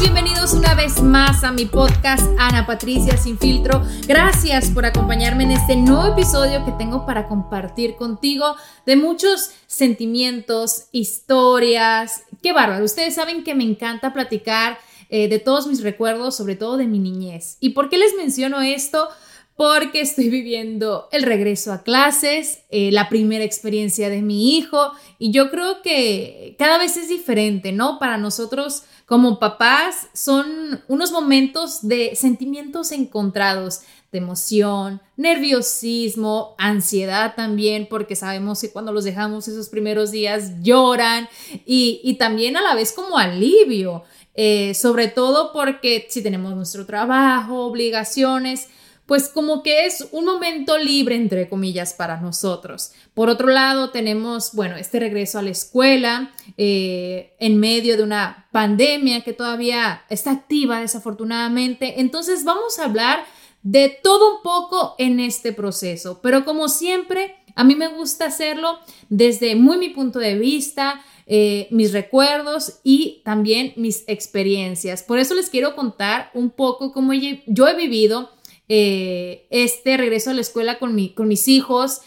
bienvenidos una vez más a mi podcast Ana Patricia Sin Filtro. Gracias por acompañarme en este nuevo episodio que tengo para compartir contigo de muchos sentimientos, historias. Qué bárbaro, ustedes saben que me encanta platicar eh, de todos mis recuerdos, sobre todo de mi niñez. ¿Y por qué les menciono esto? Porque estoy viviendo el regreso a clases, eh, la primera experiencia de mi hijo y yo creo que cada vez es diferente, ¿no? Para nosotros como papás son unos momentos de sentimientos encontrados, de emoción, nerviosismo, ansiedad también, porque sabemos que cuando los dejamos esos primeros días lloran y, también a la vez como alivio, eh, sobre todo porque si tenemos nuestro trabajo, obligaciones, pues como que es un momento libre, entre comillas, para nosotros. Por otro lado, tenemos, bueno, este regreso a la escuela eh, en medio de una pandemia que todavía está activa, desafortunadamente. Entonces vamos a hablar de todo un poco en este proceso, pero como siempre, a mí me gusta hacerlo desde muy mi punto de vista, eh, mis recuerdos y también mis experiencias. Por eso les quiero contar un poco cómo yo he vivido eh, este regreso a la escuela con, mi, con mis hijos,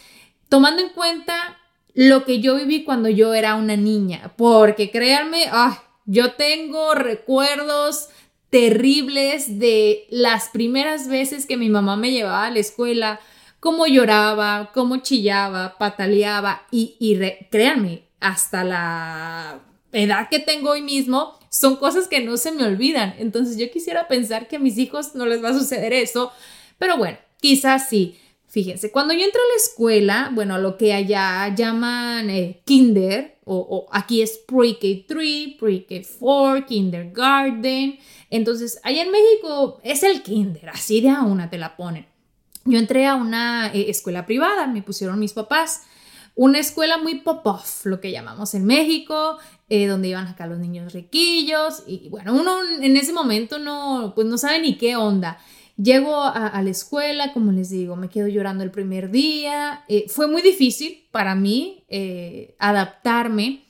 tomando en cuenta lo que yo viví cuando yo era una niña, porque créanme, yo tengo recuerdos terribles de las primeras veces que mi mamá me llevaba a la escuela, cómo lloraba, cómo chillaba, pataleaba y, y créanme, hasta la edad que tengo hoy mismo, son cosas que no se me olvidan. Entonces yo quisiera pensar que a mis hijos no les va a suceder eso, pero bueno, quizás sí. Fíjense, cuando yo entro a la escuela, bueno, lo que allá llaman eh, kinder, o, aquí es pre-K3, pre-K4, kindergarten. Entonces, allá en México es el kinder, así de a una te la ponen. Yo entré a una eh, escuela privada, me pusieron mis papás una escuela muy pop-off, lo que llamamos en México, eh, donde iban acá los niños riquillos y bueno, uno en ese momento no, pues no sabe ni qué onda. Llego a, la escuela, como les digo, me quedo llorando el primer día. Eh, fue muy difícil para mí eh, adaptarme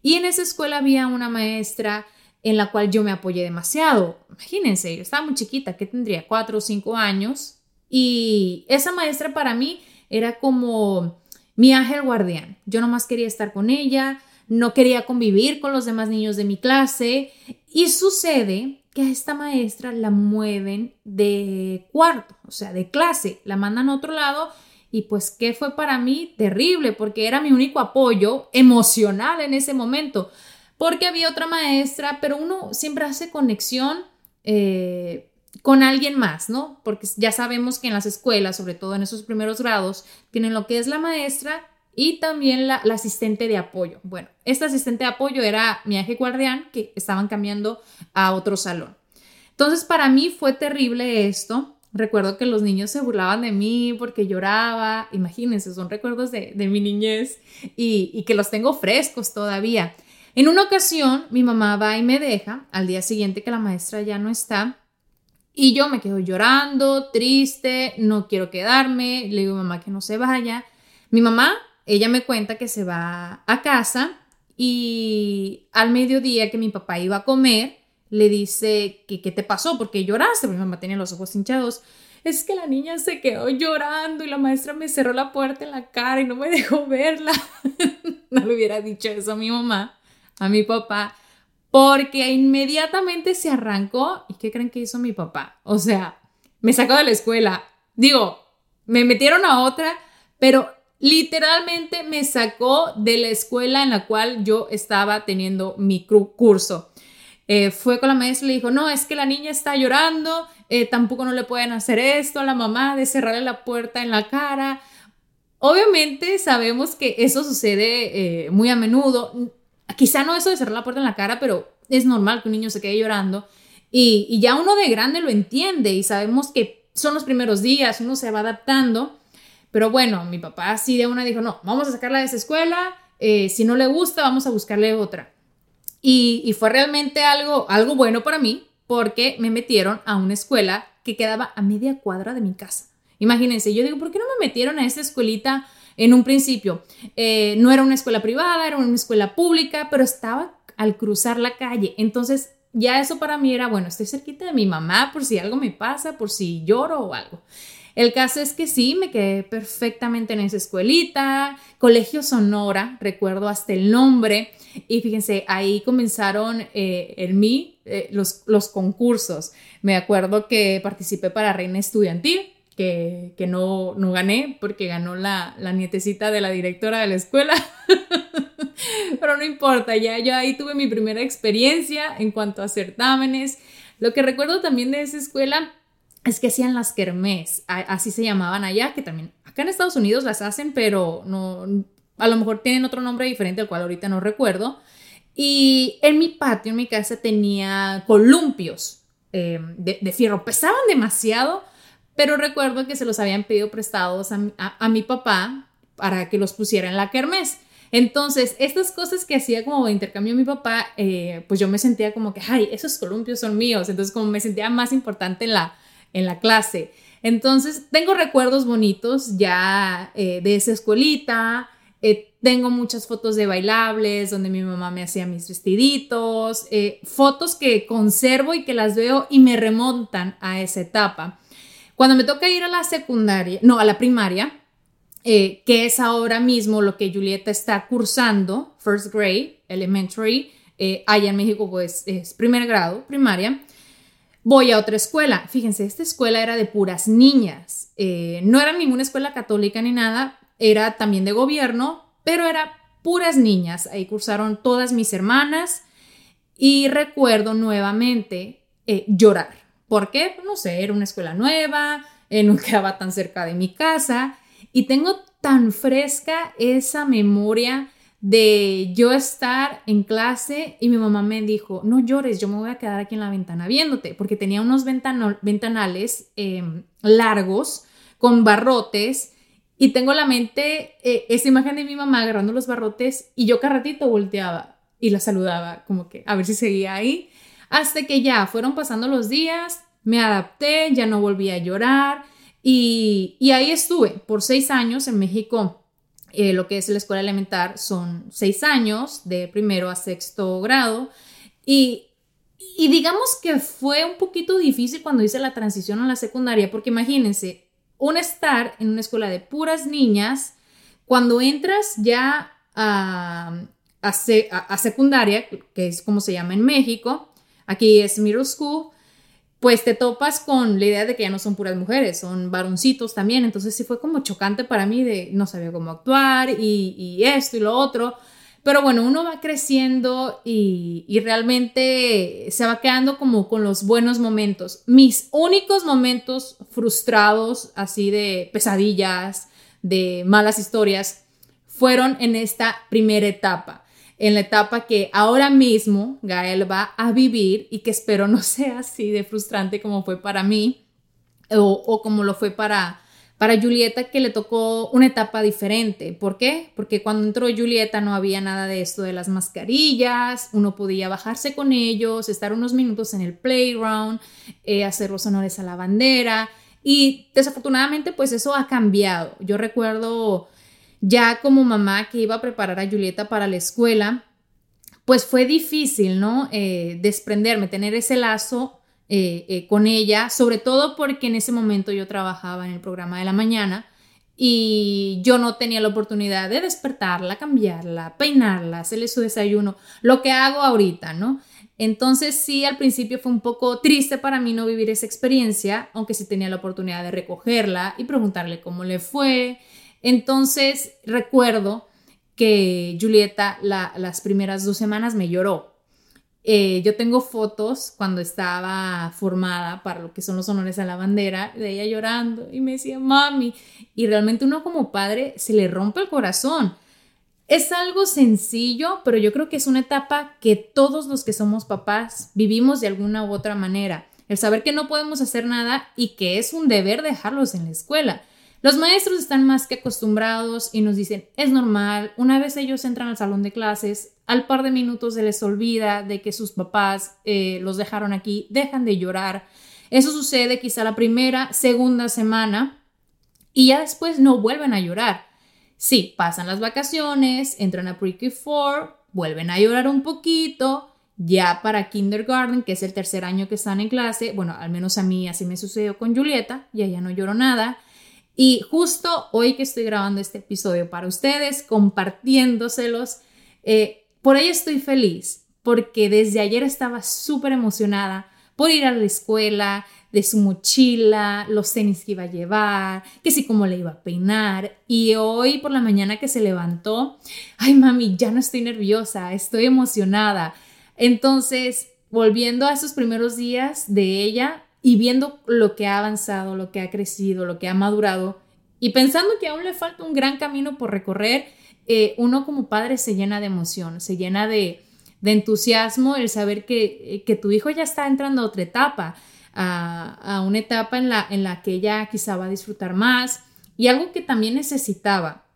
y en esa escuela había una maestra en la cual yo me apoyé demasiado. Imagínense, yo estaba muy chiquita, que tendría cuatro o cinco años y esa maestra para mí era como mi ángel guardián. Yo nomás quería estar con ella, no quería convivir con los demás niños de mi clase. Y sucede que a esta maestra la mueven de cuarto, o sea, de clase, la mandan a otro lado. Y pues que fue para mí terrible porque era mi único apoyo emocional en ese momento, porque había otra maestra, pero uno siempre hace conexión eh, con alguien más, ¿no? Porque ya sabemos que en las escuelas, sobre todo en esos primeros grados, tienen lo que es la maestra y también la, asistente de apoyo. Bueno, esta asistente de apoyo era mi aje guardián que estaban cambiando a otro salón. Entonces, para mí fue terrible esto. Recuerdo que los niños se burlaban de mí porque lloraba. Imagínense, son recuerdos de, mi niñez y que los tengo frescos todavía. En una ocasión, mi mamá va y me deja al día siguiente que la maestra ya no está y yo me quedo llorando, triste, no quiero quedarme, le digo a mamá que no se vaya. Mi mamá, ella me cuenta que se va a casa y al mediodía que mi papá iba a comer, le dice que qué te pasó, porque lloraste, mi mamá tenía los ojos hinchados. es que la niña se quedó llorando y la maestra me cerró la puerta en la cara y no me dejó verla. no le hubiera dicho eso a mi mamá, a mi papá, porque inmediatamente se arrancó. ¿Y qué creen que hizo mi papá? O sea, me sacó de la escuela. Digo, me metieron a otra, pero literalmente me sacó de la escuela en la cual yo estaba teniendo mi curso. Eh, fue con la maestra y le dijo, no, es que la niña está llorando, eh, tampoco no le pueden hacer esto a la mamá de cerrarle la puerta en la cara. Obviamente sabemos que eso sucede eh, muy a menudo. Quizá no eso de cerrar la puerta en la cara, pero es normal que un niño se quede llorando. Y, y ya uno de grande lo entiende y sabemos que son los primeros días, uno se va adaptando. Pero bueno, mi papá así de una dijo, no, vamos a sacarla de esa escuela, si no le gusta, vamos a buscarle otra. Y, fue realmente algo, algo bueno para mí porque me metieron a una escuela que quedaba a media cuadra de mi casa. Imagínense, yo digo, ¿por qué no me metieron a esa escuelita en un principio? Eh, no era una escuela privada, era una escuela pública, pero estaba al cruzar la calle. Entonces, ya eso para mí era, bueno, estoy cerquita de mi mamá por si algo me pasa, por si lloro o algo. El caso es que sí, me quedé perfectamente en esa escuelita, Colegio Sonora, recuerdo hasta el nombre. Y fíjense, ahí comenzaron eh, en mí eh, los, los concursos. Me acuerdo que participé para Reina Estudiantil, que, que no, no gané porque ganó la, la nietecita de la directora de la escuela. Pero no importa, ya yo ahí tuve mi primera experiencia en cuanto a certámenes. Lo que recuerdo también de esa escuela es que hacían las kermés, así se llamaban allá, que también acá en Estados Unidos las hacen, pero no, a lo mejor tienen otro nombre diferente, el cual ahorita no recuerdo. Y en mi patio, en mi casa, tenía columpios eh, de, fierro. Pesaban demasiado, pero recuerdo que se los habían pedido prestados a, mi papá para que los pusiera en la kermés. Entonces, estas cosas que hacía como de intercambio mi papá, eh, pues yo me sentía como que, ay, esos columpios son míos. Entonces, como me sentía más importante en la, en la clase. Entonces, tengo recuerdos bonitos ya eh, de esa escuelita. Eh, tengo muchas fotos de bailables donde mi mamá me hacía mis vestiditos, fotos que conservo y que las veo y me remontan a esa etapa. Cuando me toca ir a la secundaria, no, a la primaria, eh, que es ahora mismo lo que Julieta está cursando, first grade, elementary, allá en México pues es primer grado, primaria, voy a otra escuela. Fíjense, esta escuela era de puras niñas, no era ninguna escuela católica ni nada, era también de gobierno, pero era puras niñas. Ahí cursaron todas mis hermanas y recuerdo nuevamente eh, llorar. ¿Por qué? Pues no sé, era una escuela nueva, eh, no quedaba tan cerca de mi casa y tengo tan fresca esa memoria de yo estar en clase y mi mamá me dijo, no llores, yo me voy a quedar aquí en la ventana viéndote, porque tenía unos ventanales em, largos con barrotes y tengo la mente eh, esa imagen de mi mamá agarrando los barrotes y yo cada ratito volteaba y la saludaba, como que a ver si seguía ahí. Hasta que ya fueron pasando los días, me adapté, ya no volví a llorar y, y ahí estuve por seis años en México. Eh, lo que es la escuela elemental son seis años, de primero a sexto grado. Y, y digamos que fue un poquito difícil cuando hice la transición a la secundaria, porque imagínense, un estar en una escuela de puras niñas, cuando entras ya a, a, secundaria, que es como se llama en México, aquí es middle school, pues te topas con la idea de que ya no son puras mujeres, son varoncitos también, entonces sí fue como chocante para mí de no sabía cómo actuar y, esto y lo otro, pero bueno, uno va creciendo y, realmente se va quedando como con los buenos momentos. Mis únicos momentos frustrados, así de pesadillas, de malas historias, fueron en esta primera etapa. En la etapa que ahora mismo Gael va a vivir y que espero no sea así de frustrante como fue para mí o, como lo fue para, para Julieta que le tocó una etapa diferente. ¿Por qué? Porque cuando entró Julieta no había nada de esto de las mascarillas, uno podía bajarse con ellos, estar unos minutos en el playground, eh, hacer los honores a la bandera y desafortunadamente pues eso ha cambiado. Yo recuerdo ya como mamá que iba a preparar a Julieta para la escuela, pues fue difícil, ¿no? Eh, desprenderme, tener ese lazo eh, eh, con ella, sobre todo porque en ese momento yo trabajaba en el programa de la mañana y yo no tenía la oportunidad de despertarla, cambiarla, peinarla, hacerle su desayuno, lo que hago ahorita, ¿no? Entonces sí, al principio fue un poco triste para mí no vivir esa experiencia, aunque sí tenía la oportunidad de recogerla y preguntarle cómo le fue. Entonces recuerdo que Julieta las primeras dos semanas me lloró. Eh, yo tengo fotos cuando estaba formada para lo que son los honores a la bandera, de ella llorando y me decía, mami, y realmente uno como padre se le rompe el corazón. Es algo sencillo, pero yo creo que es una etapa que todos los que somos papás vivimos de alguna u otra manera. El saber que no podemos hacer nada y que es un deber dejarlos en la escuela. Los maestros están más que acostumbrados y nos dicen, es normal, una vez ellos entran al salón de clases, al par de minutos se les olvida de que sus papás eh, los dejaron aquí, dejan de llorar. Eso sucede quizá la primera, segunda semana y ya después no vuelven a llorar. Sí, pasan las vacaciones, entran a pre 4, vuelven a llorar un poquito, ya para kindergarten, que es el tercer año que están en clase, bueno, al menos a mí así me sucedió con Julieta, ya ya no lloro nada. Y justo hoy que estoy grabando este episodio para ustedes, compartiéndoselos, eh, por ello estoy feliz, porque desde ayer estaba súper emocionada por ir a la escuela, de su mochila, los tenis que iba a llevar, que sí cómo le iba a peinar. Y hoy por la mañana que se levantó, ay mami, ya no estoy nerviosa, estoy emocionada. Entonces, volviendo a esos primeros días de ella, y viendo lo que ha avanzado, lo que ha crecido, lo que ha madurado y pensando que aún le falta un gran camino por recorrer, eh, uno como padre se llena de emoción, se llena de, entusiasmo el saber que, que, tu hijo ya está entrando a otra etapa, a, una etapa en la, en la que ella quizá va a disfrutar más y algo que también necesitaba,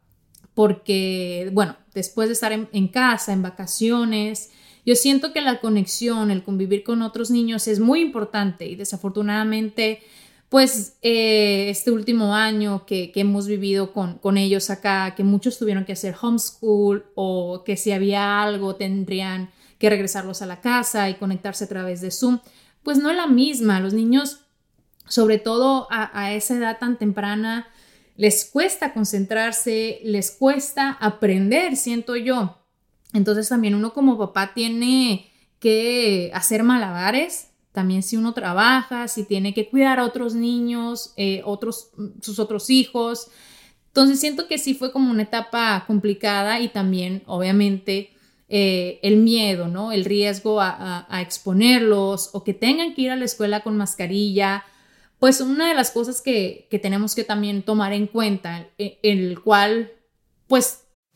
porque, bueno, después de estar en casa, en vacaciones, yo siento que la conexión, el convivir con otros niños es muy importante y desafortunadamente, pues eh, este último año que, hemos vivido con, con, ellos acá, que muchos tuvieron que hacer homeschool o que si había algo tendrían que regresarlos a la casa y conectarse a través de Zoom, pues no es la misma. Los niños, sobre todo a, a esa edad tan temprana, les cuesta concentrarse, les cuesta aprender, siento yo. Entonces también uno como papá tiene que hacer malabares, también si uno trabaja, si tiene que cuidar a otros niños, eh, otros, sus otros hijos. Entonces siento que sí fue como una etapa complicada y también obviamente eh, el miedo, ¿no? El riesgo a, exponerlos o que tengan que ir a la escuela con mascarilla. Pues una de las cosas que, que tenemos que también tomar en cuenta, en el cual pues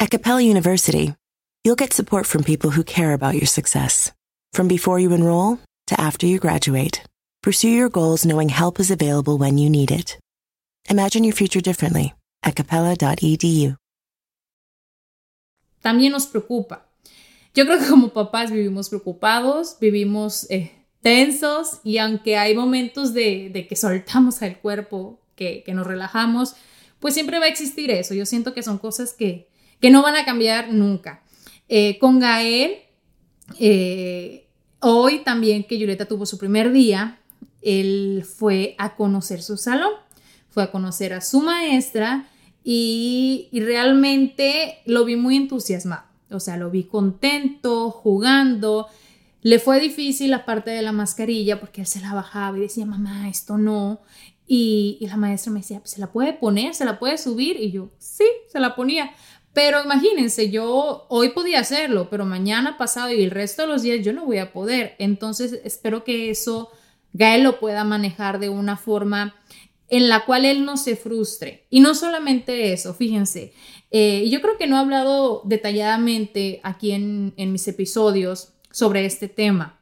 At Capella University, you'll get support from people who care about your success. From before you enroll to after you graduate, pursue your goals knowing help is available when you need it. Imagine your future differently at capella.edu. También nos preocupa. Yo creo que como papás vivimos preocupados, vivimos eh, tensos y aunque hay momentos de, de que soltamos al cuerpo, que, que, nos relajamos, pues siempre va a existir eso. Yo siento que son cosas que, que no van a cambiar nunca. Eh, con Gael, eh, hoy también que Julieta tuvo su primer día, él fue a conocer su salón, fue a conocer a su maestra y, realmente lo vi muy entusiasmado. O sea, lo vi contento, jugando. Le fue difícil la parte de la mascarilla porque él se la bajaba y decía, mamá, esto no. Y, y la maestra me decía, ¿se la puede poner? ¿Se la puede subir? Y yo, sí, se la ponía. Pero imagínense, yo hoy podía hacerlo, pero mañana pasado y el resto de los días yo no voy a poder. Entonces espero que eso Gael lo pueda manejar de una forma en la cual él no se frustre. Y no solamente eso, fíjense, eh, yo creo que no he hablado detalladamente aquí en, mis episodios sobre este tema.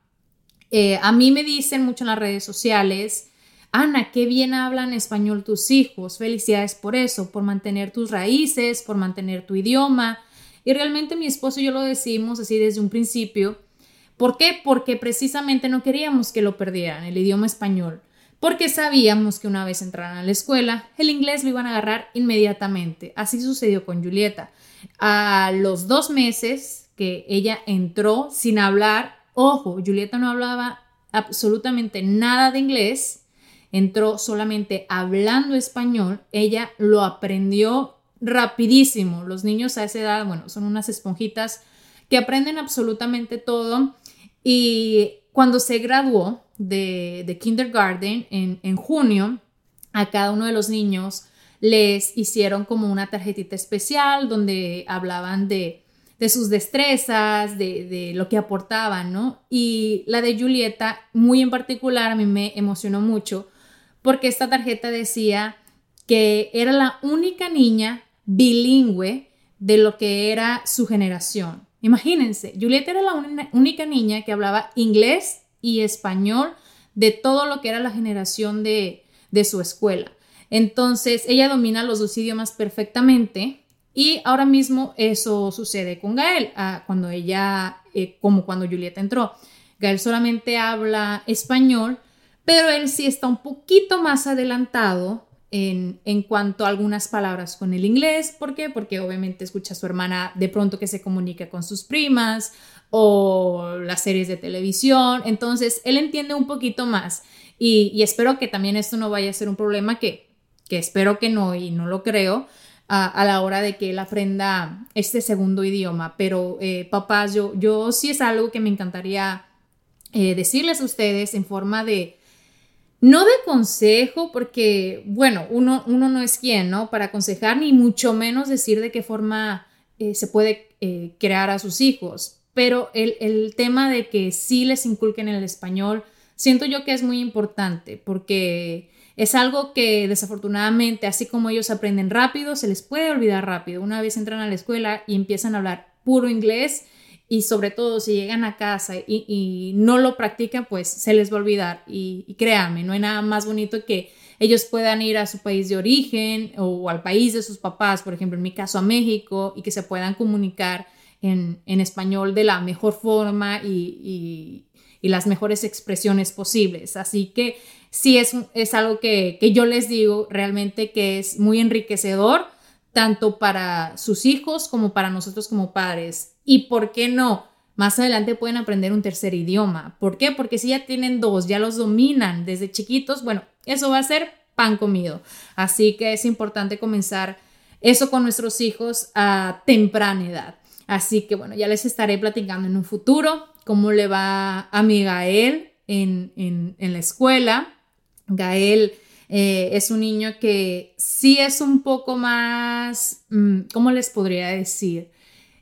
Eh, a mí me dicen mucho en las redes sociales, Ana, qué bien hablan español tus hijos, felicidades por eso, por mantener tus raíces, por mantener tu idioma. Y realmente mi esposo y yo lo decimos así desde un principio. ¿Por qué? Porque precisamente no queríamos que lo perdieran, el idioma español. Porque sabíamos que una vez entraran a la escuela, el inglés lo iban a agarrar inmediatamente. Así sucedió con Julieta. A los dos meses que ella entró sin hablar, ojo, Julieta no hablaba absolutamente nada de inglés, entró solamente hablando español, ella lo aprendió rapidísimo. Los niños a esa edad, bueno, son unas esponjitas que aprenden absolutamente todo. Y cuando se graduó de, kindergarten en, en, junio, a cada uno de los niños les hicieron como una tarjetita especial donde hablaban de, de sus destrezas, de, de, lo que aportaban, ¿no? Y la de Julieta, muy en particular, a mí me emocionó mucho porque esta tarjeta decía que era la única niña bilingüe de lo que era su generación. Imagínense, Julieta era la única niña que hablaba inglés y español de todo lo que era la generación de, su escuela. Entonces, ella domina los dos idiomas perfectamente y ahora mismo eso sucede con Gael, ah, cuando ella, eh, como cuando Julieta entró. Gael solamente habla español, pero él sí está un poquito más adelantado en, cuanto a algunas palabras con el inglés. ¿Por qué? Porque obviamente escucha a su hermana de pronto que se comunica con sus primas o las series de televisión. Entonces, él entiende un poquito más y, espero que también esto no vaya a ser un problema que, que espero que no y no lo creo. A, la hora de que él aprenda este segundo idioma. Pero, eh, papás, yo, yo sí es algo que me encantaría eh, decirles a ustedes en forma de, no de consejo, porque, bueno, uno, uno no es quien, ¿no? Para aconsejar, ni mucho menos decir de qué forma eh, se puede eh, crear a sus hijos. Pero el, el, tema de que sí les inculquen el español, siento yo que es muy importante, porque es algo que desafortunadamente, así como ellos aprenden rápido, se les puede olvidar rápido. Una vez entran a la escuela y empiezan a hablar puro inglés, y sobre todo si llegan a casa y, no lo practican, pues se les va a olvidar. Y, créanme, no hay nada más bonito que ellos puedan ir a su país de origen o al país de sus papás, por ejemplo, en mi caso a México, y que se puedan comunicar en, español de la mejor forma y, las mejores expresiones posibles. Así que sí es, es algo que yo les digo realmente que es muy enriquecedor tanto para sus hijos como para nosotros como padres y por qué no, más adelante pueden aprender un tercer idioma. ¿Por qué? Porque si ya tienen dos, ya los dominan desde chiquitos, bueno, eso va a ser pan comido. Así que es importante comenzar eso con nuestros hijos a temprana edad. Así que bueno, ya les estaré platicando en un futuro cómo le va a mi Gael en, en, la escuela. Gael eh, es un niño que sí es un poco más, mm, ¿cómo les podría decir?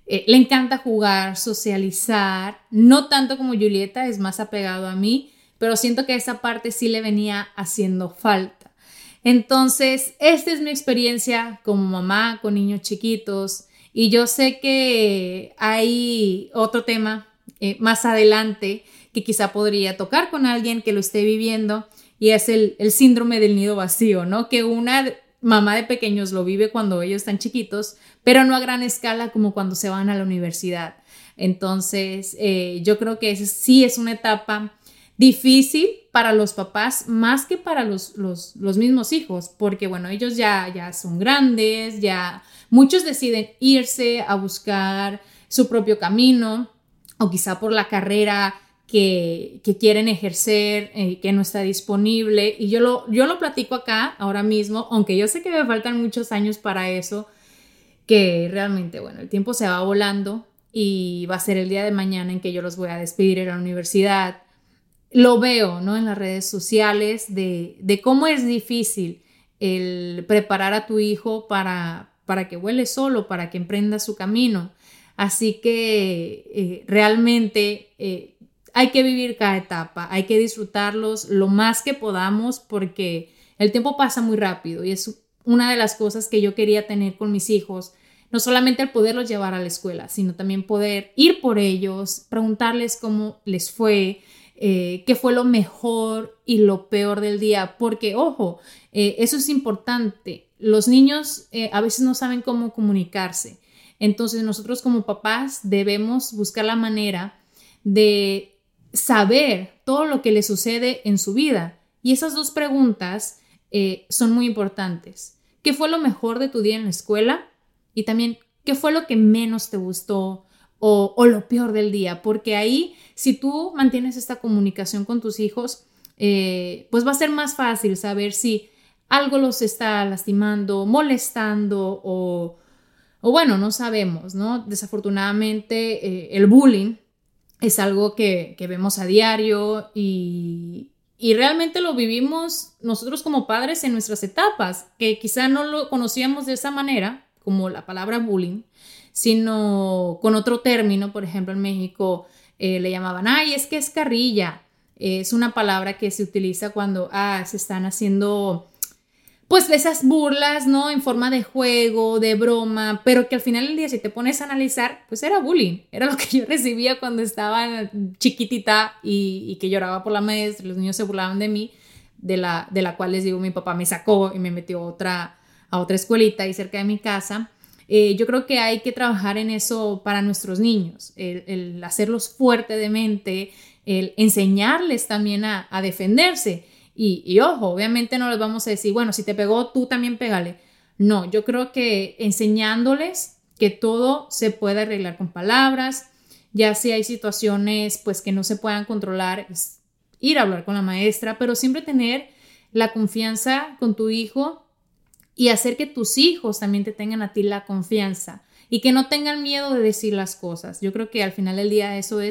Eh, le encanta jugar, socializar, no tanto como Julieta, es más apegado a mí, pero siento que esa parte sí le venía haciendo falta. Entonces, esta es mi experiencia como mamá con niños chiquitos y yo sé que hay otro tema eh, más adelante que quizá podría tocar con alguien que lo esté viviendo y es el, el síndrome del nido vacío, ¿no? Que una mamá de pequeños lo vive cuando ellos están chiquitos, pero no a gran escala como cuando se van a la universidad. Entonces, eh, yo creo que sí es una etapa difícil para los papás más que para los, los, mismos hijos, porque bueno, ellos ya, ya son grandes, ya muchos deciden irse a buscar su propio camino o quizá por la carrera que, quieren ejercer, eh, que no está disponible. Y yo lo, yo lo platico acá ahora mismo, aunque yo sé que me faltan muchos años para eso, que realmente, bueno, el tiempo se va volando y va a ser el día de mañana en que yo los voy a despedir en la universidad. Lo veo, ¿no? En las redes sociales de, de cómo es difícil el preparar a tu hijo para, para que vuele solo, para que emprenda su camino. Así que eh, realmente eh, hay que vivir cada etapa, hay que disfrutarlos lo más que podamos porque el tiempo pasa muy rápido y es una de las cosas que yo quería tener con mis hijos, no solamente el poderlos llevar a la escuela, sino también poder ir por ellos, preguntarles cómo les fue, eh, qué fue lo mejor y lo peor del día, porque ojo, eh, eso es importante. Los niños eh, a veces no saben cómo comunicarse. Entonces nosotros como papás debemos buscar la manera de saber todo lo que le sucede en su vida. Y esas dos preguntas son muy importantes. ¿Qué fue lo mejor de tu día en la escuela? Y también, ¿qué fue lo que menos te gustó o, lo peor del día? Porque ahí, si tú mantienes esta comunicación con tus hijos, eh, pues va a ser más fácil saber si algo los está lastimando, molestando o, o bueno, no sabemos, ¿no? Desafortunadamente, eh, el bullying es algo que, que vemos a diario y, y realmente lo vivimos nosotros como padres en nuestras etapas, que quizá no lo conocíamos de esa manera, como la palabra bullying, sino con otro término, por ejemplo, en México eh, le llamaban, ay, es que es carrilla. es una palabra que se utiliza cuando ah, se están haciendo pues esas burlas, ¿no? En forma de juego, de broma, pero que al final del día, si te pones a analizar, pues era bullying, era lo que yo recibía cuando estaba chiquitita y, que lloraba por la maestra, los niños se burlaban de mí, de la, de la cual les digo, mi papá me sacó y me metió otra, a otra escuelita ahí cerca de mi casa. Eh, yo creo que hay que trabajar en eso para nuestros niños, el, hacerlos fuerte de mente, el enseñarles también a defenderse. Y, ojo, obviamente no les vamos a decir, bueno, si te pegó, tú también pégale. No, yo creo que enseñándoles que todo se puede arreglar con palabras, ya si hay situaciones pues que no se puedan controlar, es ir a hablar con la maestra, pero siempre tener la confianza con tu hijo y hacer que tus hijos también te tengan a ti la confianza y que no tengan miedo de decir las cosas. Yo creo que al final del día eso es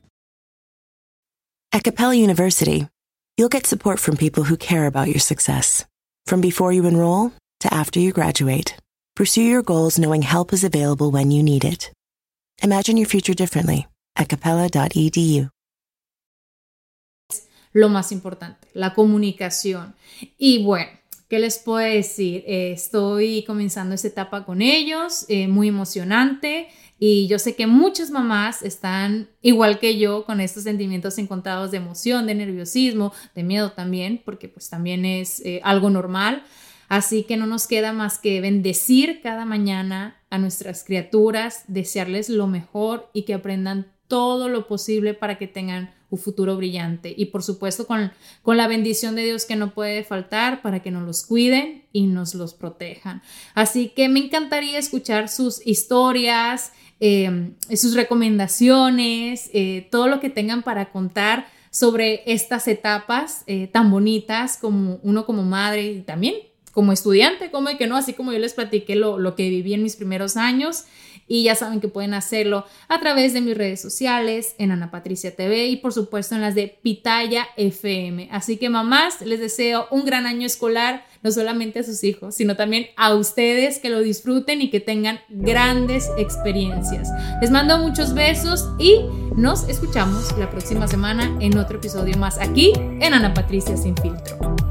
At Capella University, you'll get support from people who care about your success. From before you enroll to after you graduate, pursue your goals knowing help is available when you need it. Imagine your future differently at capella.edu. Lo más importante, la comunicación. Y bueno, ¿qué les puedo decir? Eh, estoy comenzando esta etapa con ellos, eh, muy emocionante. Y yo sé que muchas mamás están igual que yo con estos sentimientos encontrados de emoción, de nerviosismo, de miedo también, porque pues también es eh, algo normal. Así que no nos queda más que bendecir cada mañana a nuestras criaturas, desearles lo mejor y que aprendan todo lo posible para que tengan un futuro brillante. Y por supuesto con, con la bendición de Dios que no puede faltar para que nos los cuiden y nos los protejan. Así que me encantaría escuchar sus historias, eh, sus recomendaciones, eh, todo lo que tengan para contar sobre estas etapas eh, tan bonitas como uno como madre y también como estudiante, como que no, así como yo les platiqué lo, lo que viví en mis primeros años y ya saben que pueden hacerlo a través de mis redes sociales, en Ana Patricia TV y por supuesto en las de Pitaya FM. Así que mamás, les deseo un gran año escolar, no solamente a sus hijos, sino también a ustedes que lo disfruten y que tengan grandes experiencias. Les mando muchos besos y nos escuchamos la próxima semana en otro episodio más aquí en Ana Patricia Sin Filtro.